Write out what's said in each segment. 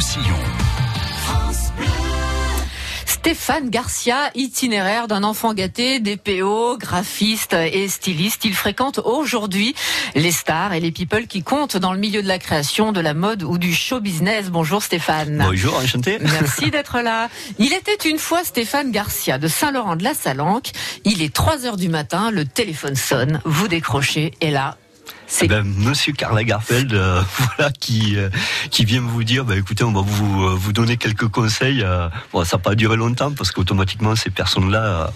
Roussillon. Stéphane Garcia, itinéraire d'un enfant gâté, DPO, graphiste et styliste. Il fréquente aujourd'hui les stars et les people qui comptent dans le milieu de la création, de la mode ou du show business. Bonjour Stéphane. Bonjour, enchanté. Merci d'être là. Il était une fois Stéphane Garcia de Saint-Laurent de la Salanque. Il est 3 heures du matin, le téléphone sonne, vous décrochez et là, c'est ben, Monsieur Karl Lagerfeld, euh, voilà, qui euh, qui vient vous dire, ben, écoutez, on va vous euh, vous donner quelques conseils. bon, ça n'a pas duré longtemps parce qu'automatiquement ces personnes-là,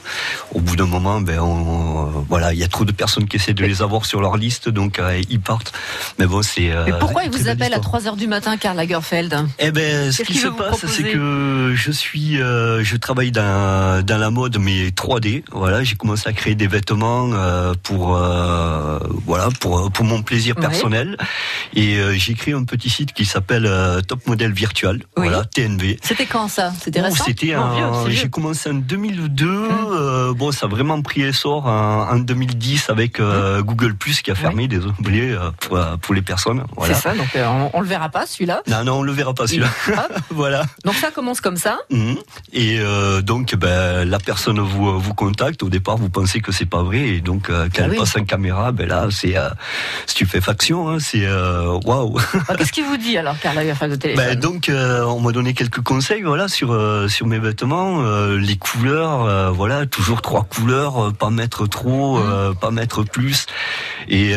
au bout d'un moment, ben, on, voilà, il y a trop de personnes qui essaient de les avoir sur leur liste, donc ils partent. Mais bon, c'est. Mais pourquoi il vous appelle à 3 heures du matin, Karl Lagerfeld? Eh ben, ce qui se passe, c'est que je suis, je travaille dans dans la mode, mais 3D. Voilà, j'ai commencé à créer des vêtements pour voilà pour pour mon plaisir personnel. Et euh, j'ai créé un petit site qui s'appelle euh, Top Model Virtual, voilà, TNV. C'était quand ça? C'était récent? C'était j'ai commencé en 2002. Hum. Euh, bon, ça a vraiment pris essor en, en 2010 avec hum. Google Plus qui a fermé, des désolé pour, pour, les personnes. Voilà. C'est ça, donc on, on, le verra pas celui-là. Non, non, on le verra pas celui-là. voilà. Donc ça commence comme ça. Hum. Et donc, ben, la personne vous vous contacte. Au départ, vous pensez que c'est pas vrai, et donc quand ah elle passe en caméra, ben là, c'est stupéfaction. Hein, c'est euh, waouh. Ah, qu'est-ce qu'il vous dit alors, Carla, de téléphone ben, Donc, euh, on m'a donné quelques conseils, voilà, sur euh, sur mes vêtements, les couleurs, voilà, toujours trois couleurs, pas mettre trop, mmh. pas mettre plus. Et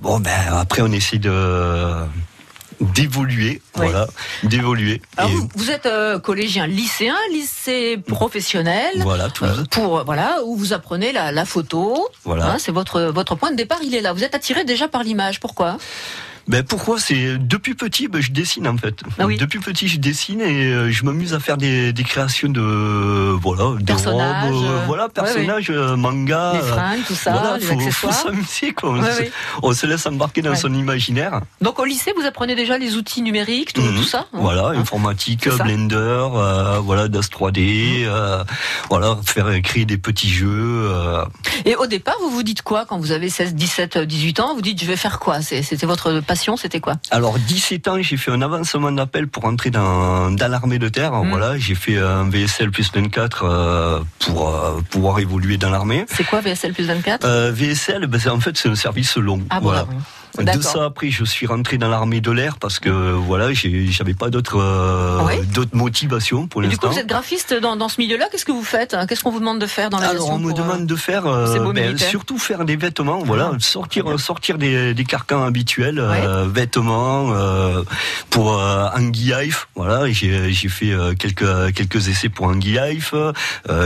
bon, ben après, on essaie de d'évoluer, voilà, d'évoluer. Vous, êtes euh, collégien, lycéen, lycée professionnel. Voilà, tout euh, pour voilà où vous apprenez la, la photo. Voilà, hein, c'est votre votre point de départ. Il est là. Vous êtes attiré déjà par l'image. Pourquoi? Ben pourquoi? C'est depuis petit ben, je dessine en fait. Ah depuis petit je dessine et euh, je m'amuse à faire des, des, créations de voilà des robes, euh, voilà personnages, euh, manga. Les fringues, tout ça, voilà, les faut, accessoires. Faut s'amuser quoi. On, se laisse embarquer dans son imaginaire. Donc au lycée vous apprenez déjà les outils numériques, tout, tout mhm. ça. Hein voilà, hein informatique, Blender, voilà DAS 3D, mhm. voilà faire créer des petits jeux. Et au départ vous vous dites quoi quand vous avez 16, 17, 18 ans? Vous dites je vais faire quoi? C'était votre passion c'était quoi Alors 17 ans, j'ai fait un avancement d'appel pour entrer dans, dans l'armée de terre. Hmm. Voilà, j'ai fait un VSL plus 24 euh, pour euh, pouvoir évoluer dans l'armée. C'est quoi VSL plus 24 euh, VSL, ben, en fait c'est un service long. Ah, voilà. De ça après, je suis rentré dans l'armée de l'air parce que voilà, j'avais pas d'autres euh, d'autres motivations pour l'instant. Du coup, vous êtes graphiste dans, dans ce milieu-là. Qu'est-ce que vous faites hein? Qu'est-ce qu'on vous demande de faire dans la Alors, on me demande de faire euh, ben, surtout faire des vêtements. Voilà, ah. sortir sortir des, des carcans habituels, euh, vêtements pour Anguille Voilà, j'ai fait quelques quelques essais pour Anguille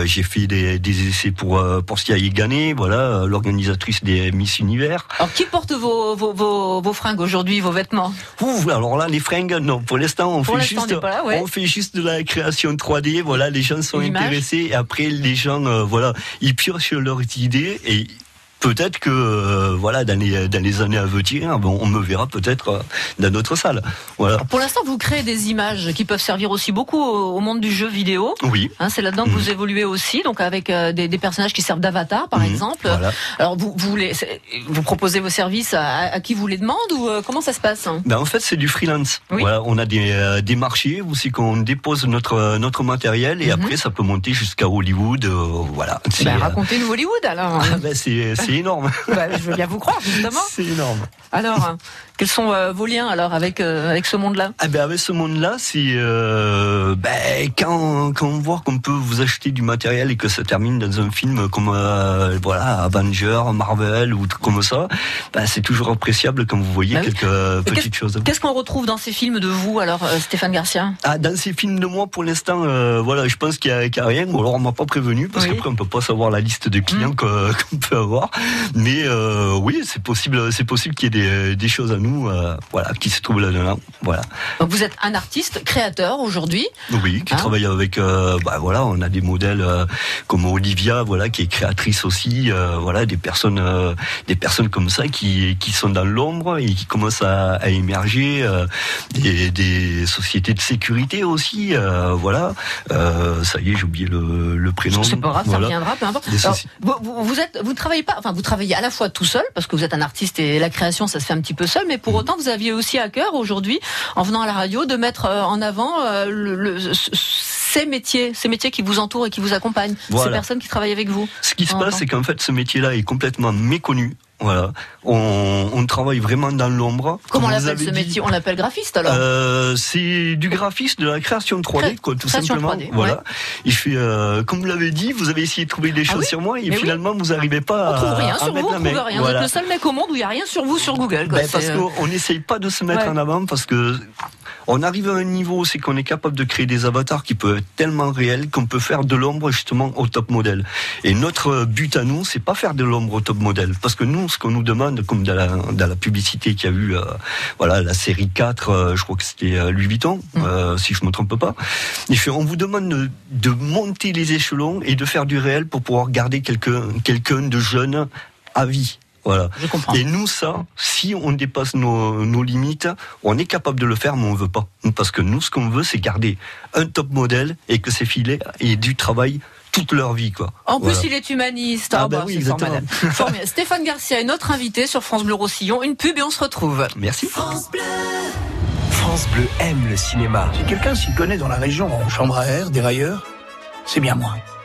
j'ai fait des, des essais pour pour Stia Gane, voilà, l'organisatrice des Miss Univers. Alors, qui porte vos, vos vos, vos fringues aujourd'hui, vos vêtements Ouh, alors là, les fringues, non. Pour l'instant, on, fait juste, on fait juste de la création 3D. Voilà, les gens sont intéressés. Et après, les gens, euh, voilà, ils piochent leurs idées et peut-être que euh, voilà dans les, dans les années à venir, bon, on me verra peut-être euh, dans notre salle. Voilà. Pour l'instant, vous créez des images qui peuvent servir aussi beaucoup au, monde du jeu vidéo. Oui. Hein, c'est là-dedans que vous mhm. évoluez aussi, donc avec euh, des, des, personnages qui servent d'avatar, par mhm. exemple. Voilà. Alors vous vous, vous proposez vos services à, à, qui vous les demande ou comment ça se passe hein? Ben, en fait, c'est du freelance. Oui. Voilà, on a des, des marchés où c'est qu'on dépose notre notre matériel et mhm. après ça peut monter jusqu'à Hollywood. voilà. Ben, racontez-nous Hollywood alors. Ah, ben, c'est énorme. Bah, je veux bien vous croire, justement. C'est énorme. Alors, quels sont euh, vos liens alors avec euh, avec ce monde-là? Ah ben Avec ce monde-là, c'est euh, ben, quand, quand on voit qu'on peut vous acheter du matériel et que ça termine dans un film comme voilà Avenger, Marvel ou comme ça, ben, c'est toujours appréciable quand vous voyez bah quelques petites choses. Qu'est-ce qu'on retrouve dans ces films de vous alors, Stéphane Garcia? Ah, Dans ces films de moi, pour l'instant, voilà, je pense qu'il n'y a, rien. Ou alors on m'a pas prévenu parce qu'après on peut pas savoir la liste de clients mm. qu'on peut avoir. Mais oui, c'est possible, c'est possible qu'il y ait des, des choses à nous, euh, voilà, qui se trouve là-dedans. Voilà. Donc vous êtes un artiste créateur aujourd'hui. Oui, qui hein travaille avec. Euh, bah, voilà, on a des modèles euh, comme Olivia, voilà, qui est créatrice aussi. voilà, des personnes, des personnes comme ça qui qui sont dans l'ombre et qui commencent à, à émerger. Des, des, sociétés de sécurité aussi. voilà. ça y est, j'ai oublié le, le prénom. C'est pas grave, ça reviendra, peu importe. vous, vous, êtes, vous travaillez pas. Enfin, vous travaillez à la fois tout seul, parce que vous êtes un artiste et la création, ça se fait un petit peu seul, mais pour mhm. autant, vous aviez aussi à cœur aujourd'hui, en venant à la radio, de mettre euh, en avant euh, le, ces métiers, ces métiers qui vous entourent et qui vous accompagnent, ces personnes qui travaillent avec vous. Ce qui se passe, c'est qu'en fait, ce métier-là est complètement méconnu voilà, on, travaille vraiment dans l'ombre. Comment on l'appelle ce métier On l'appelle graphiste alors euh, C'est du graphiste de la création 3D, quoi, tout simplement. voilà. Il fait, euh, comme vous l'avez dit, vous avez essayé de trouver des ah choses sur moi et finalement vous n'arrivez pas on à, trouve rien sur vous, on trouve rien. Vous êtes le seul mec au monde où il n'y a rien sur vous sur Google. Ben, parce euh, qu'on n'essaye pas de se mettre en avant parce que on arrive à un niveau, c'est qu'on est capable de créer des avatars qui peuvent être tellement réels qu'on peut faire de l'ombre justement au top modèle. Et notre but à nous, c'est pas faire de l'ombre au top modèle, parce que nous, ce qu'on nous demande, comme dans la, dans la publicité qu'il y a eu, euh, voilà, la série 4, euh, je crois que c'était euh, Louis Vuitton, mm. si je me trompe pas, il fait, on vous demande de, de monter les échelons et de faire du réel pour pouvoir garder quelqu'un quelqu'un de jeune à vie. Voilà. Et nous, ça, si on dépasse nos, nos, limites, on est capable de le faire, mais on veut pas. Parce que nous, ce qu'on veut, c'est garder un top modèle et que ces filets aient du travail toute leur vie, quoi. En plus, il est humaniste. Ah, ah bah oui, Stéphane Garcia est notre invité sur France Bleu Roussillon. Une pub et on se retrouve. Merci. France Bleu. France Bleu aime le cinéma. Si quelqu'un s'y connaît dans la région en chambre à air, dérailleur, c'est bien moi.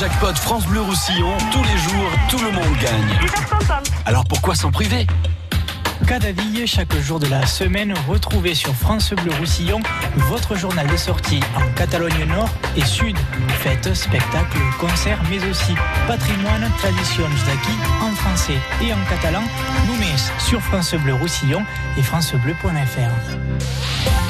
jackpot France Bleu Roussillon, tous les jours, tout le monde gagne. Alors pourquoi s'en priver? Cadaville, chaque jour de la semaine, retrouvez sur France Bleu Roussillon votre journal de sortie en Catalogne Nord et Sud. Fêtes, spectacles, concerts, mais aussi patrimoine, traditions d'acquis en français et en catalan. Nous sur France Bleu Roussillon et francebleu.fr.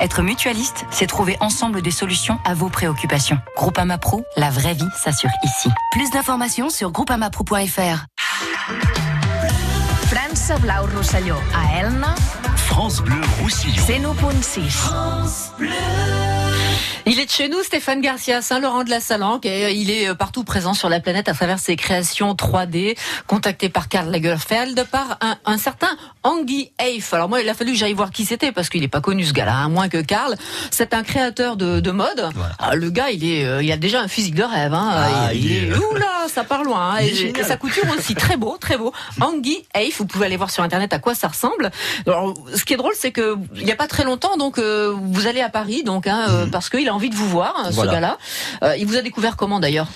Être mutualiste, c'est trouver ensemble des solutions à vos préoccupations. Groupama Pro, la vraie vie s'assure ici. Plus d'informations sur groupamapro.fr. France Blau Roussillon à Elna. France Bleu Roussillon. C'est France Bleu. Il est de chez nous, Stéphane Garcia, Saint-Laurent de la Salanque, et euh, il est euh, partout présent sur la planète à travers ses créations 3D, contacté par Karl Lagerfeld, par un, un certain Anguy Eif. Alors moi, il a fallu que j'aille voir qui c'était, parce qu'il n'est pas connu ce gars-là, hein, moins que Karl. C'est un créateur de, de mode. Ah, le gars, il est, euh, il a déjà un physique de rêve. Hein. Ah, il, est... Oula, ça part loin. Hein. Et, sa couture aussi, très beau, très beau. Anguy Eif, vous pouvez aller voir sur Internet à quoi ça ressemble. Alors, ce qui est drôle, c'est que il n'y a pas très longtemps, donc vous allez à Paris, donc hein, mhm. parce qu'il a envie de vous voir, hein, ce gars-là. Euh, il vous a découvert comment d'ailleurs?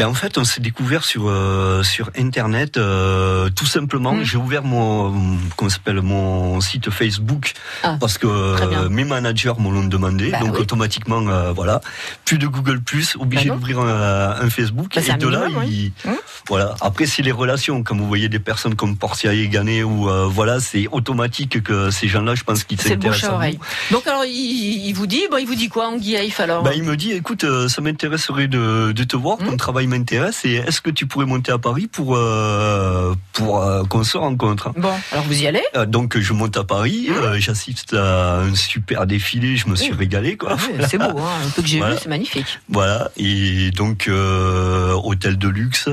Ben en fait, on s'est découvert sur euh, sur internet euh, tout simplement. Hmm. J'ai ouvert mon comment s'appelle mon site Facebook ah, parce que mes managers m'ont demandé, bah donc automatiquement voilà, plus de Google Plus, obligé d'ouvrir un, Facebook bah, et de là, hmm. voilà. Après c'est les relations, comme vous voyez des personnes comme Portia et Ganet ou voilà, c'est automatique que ces gens-là, je pense qu'ils s'intéressent à oreille. Donc alors il, vous dit, bon, il vous dit quoi, Anguille alors? Bah, il me dit, écoute, ça m'intéresserait de, de te voir, ton hmm. travail m'intéresse et est-ce que tu pourrais monter à Paris pour euh, pour euh, qu'on se rencontre? Bon, alors vous y allez? Euh, Donc je monte à Paris, mmh. j'assiste à un super défilé, je me suis régalé quoi. Ah c'est beau, hein, un peu que j'ai vu, c'est magnifique. Voilà, et donc hôtel de luxe,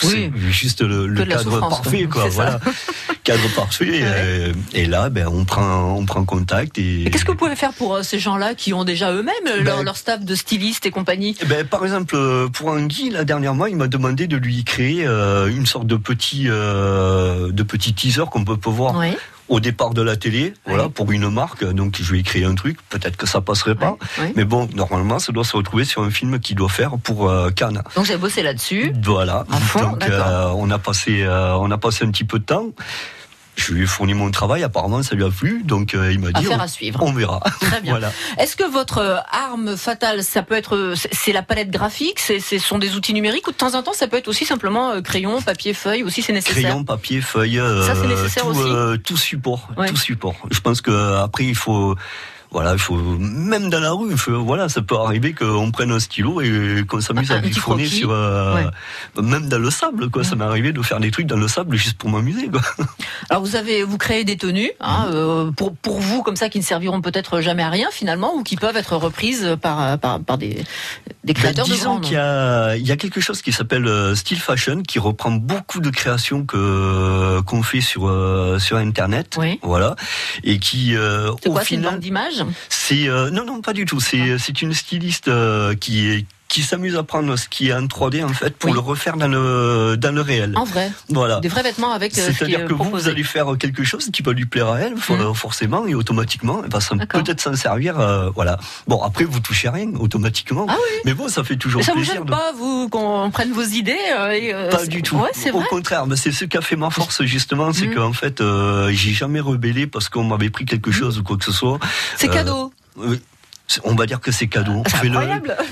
c'est juste le, cadre parfait quoi. Voilà, cadre parfait. Et, là, ben on prend on prend contact et. Qu'est-ce que vous pouvez faire pour ces gens-là qui ont déjà eux-mêmes leur, ben, leur, staff de stylistes et compagnie? ben, Par exemple, pour Anguille, la dernière mois, il m'a demandé de lui créer euh, une sorte de petit, euh, de petit teaser qu'on peut voir au départ de la télé, voilà, pour une marque. Donc, je ai créé un truc. Peut-être que ça passerait pas. Mais bon, normalement, ça doit se retrouver sur un film qu'il doit faire pour euh, Cannes. Donc, j'ai bossé là-dessus. Voilà. donc, on a passé, on a passé un petit peu de temps. Je lui ai fourni mon travail, apparemment ça lui a plu, donc euh, il m'a dit on, à suivre. on verra. Très bien. voilà. Est-ce que votre euh, arme fatale, ça peut être, c'est la palette graphique, ce sont des outils numériques ou de temps en temps ça peut être aussi simplement euh, crayon, papier, feuille aussi c'est nécessaire? Crayon, papier, feuille. ça c'est nécessaire tout, aussi. tout support, tout support. Je pense que après il faut voilà, il faut même dans la rue, voilà, ça peut arriver qu'on prenne un stylo et qu'on s'amuse à griffonner sur, euh, même dans le sable, quoi. Ça m'est arrivé de faire des trucs dans le sable juste pour m'amuser, Alors vous avez, vous créez des tenues hein, mhm. euh, pour pour vous comme ça qui ne serviront peut-être jamais à rien finalement ou qui peuvent être reprises par par, par des des ben, créateurs ben, disons qu'il y a il y a quelque chose qui s'appelle euh, Style Fashion qui reprend beaucoup de créations que qu'on fait sur sur internet, voilà, et qui au quoi, final d'image euh, non non pas du tout. C'est c'est une styliste euh, qui est qui s'amuse à prendre ce qui est en 3D en fait pour le refaire dans le dans le réel. En vrai. Voilà. Des vrais vêtements avec. Euh, C'est-à-dire que vous, vous allez faire quelque chose qui va lui plaire à elle mmh. forcément et automatiquement elle va peut-être s'en servir. Euh, voilà. Bon après vous touchez rien automatiquement. Ah oui. Mais bon ça fait toujours mais ça plaisir. Ça vous gêne pas vous qu'on prenne vos idées euh, Pas du tout. Ouais, Au contraire, c'est ce qui a fait ma force justement, c'est mmh. qu'en fait j'ai jamais rebellé parce qu'on m'avait pris quelque mmh. chose ou quoi que ce soit. C'est cadeau. On va dire que c'est cadeau. C'est le,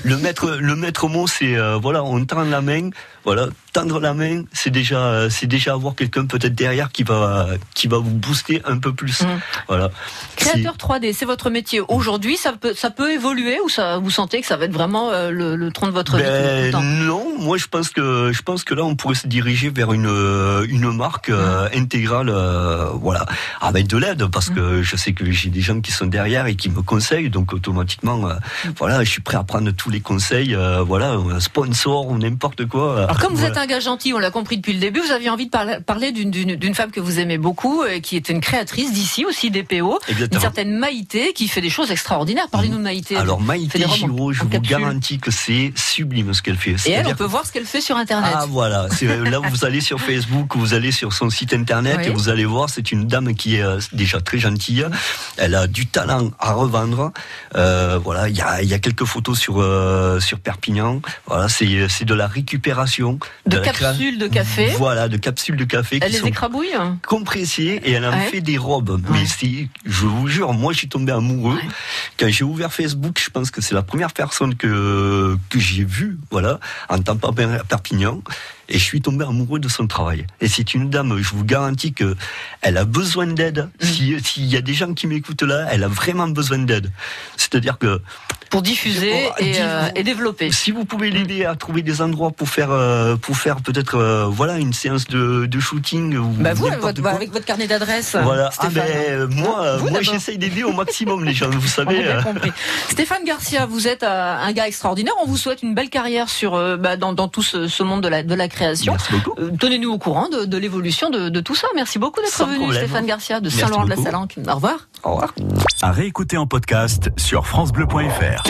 le maître, le maître mot, c'est voilà, on tend la main, voilà, tendre la main, c'est déjà, c'est déjà avoir quelqu'un peut-être derrière qui va, qui va vous booster un peu plus. Mmh. Voilà. Créateur 3D, c'est votre métier. Aujourd'hui, ça peut, ça peut évoluer ou ça, vous sentez que ça va être vraiment euh, le, tronc de votre ben, Non, moi je pense que, je pense que là on pourrait se diriger vers une, euh, une marque euh, mmh. intégrale, voilà, avec de l'aide parce mmh. que je sais que j'ai des gens qui sont derrière et qui me conseillent, donc automatiquement, voilà, je suis prêt à prendre tous les conseils, voilà, sponsor ou n'importe quoi. Alors comme vous êtes un gars gentil, on l'a compris depuis le début, vous aviez envie de parler d'une femme que vous aimez beaucoup, et qui est une créatrice d'ici aussi, DPO, une certaine Maïté qui fait des choses extraordinaires. Parlez-nous de Maïté. Alors Maïté Giraud, je vous garantis que c'est sublime ce qu'elle fait. Et elle, on peut voir ce qu'elle fait sur Internet. Ah voilà, là vous allez sur Facebook, vous allez sur son site Internet et vous allez voir, c'est une dame qui est euh, déjà très gentille. Elle a du talent à revendre. Euh, voilà, il y a, y a, quelques photos sur euh, sur Perpignan. Voilà, c'est de la récupération de, capsules de café. Voilà, de capsules de café. Elle les écrabouille Compressées et elle en fait des robes. Mais si, je vous jure, moi je suis tombé amoureux. Quand j'ai ouvert Facebook, je pense que c'est la première personne que, que j'ai vue, voilà, en temps Perpignan et je suis tombé amoureux de son travail. Et c'est une dame, je vous garantis que elle a besoin d'aide. Mm. S'il y a des gens qui m'écoutent là, elle a vraiment besoin d'aide. C'est-à-dire que pour diffuser euh, et, développer. Si vous pouvez l'aider à trouver des endroits pour faire euh, pour faire peut-être euh, voilà une séance de, de shooting ou bah vous, avec votre carnet d'adresse. Voilà. Ah ben, moi moi j'essaye d'aider au maximum les gens, vous savez. Stéphane Garcia, vous êtes un gars extraordinaire. On vous souhaite une belle carrière sur bah, dans, dans, tout ce, ce, monde de la de la création. Tenez-nous au courant de, de l'évolution de, de, tout ça. Merci beaucoup d'être venu, Stéphane Garcia de Saint-Laurent de la Salanque. Au revoir. Au revoir. À réécouter en podcast sur francebleu.fr.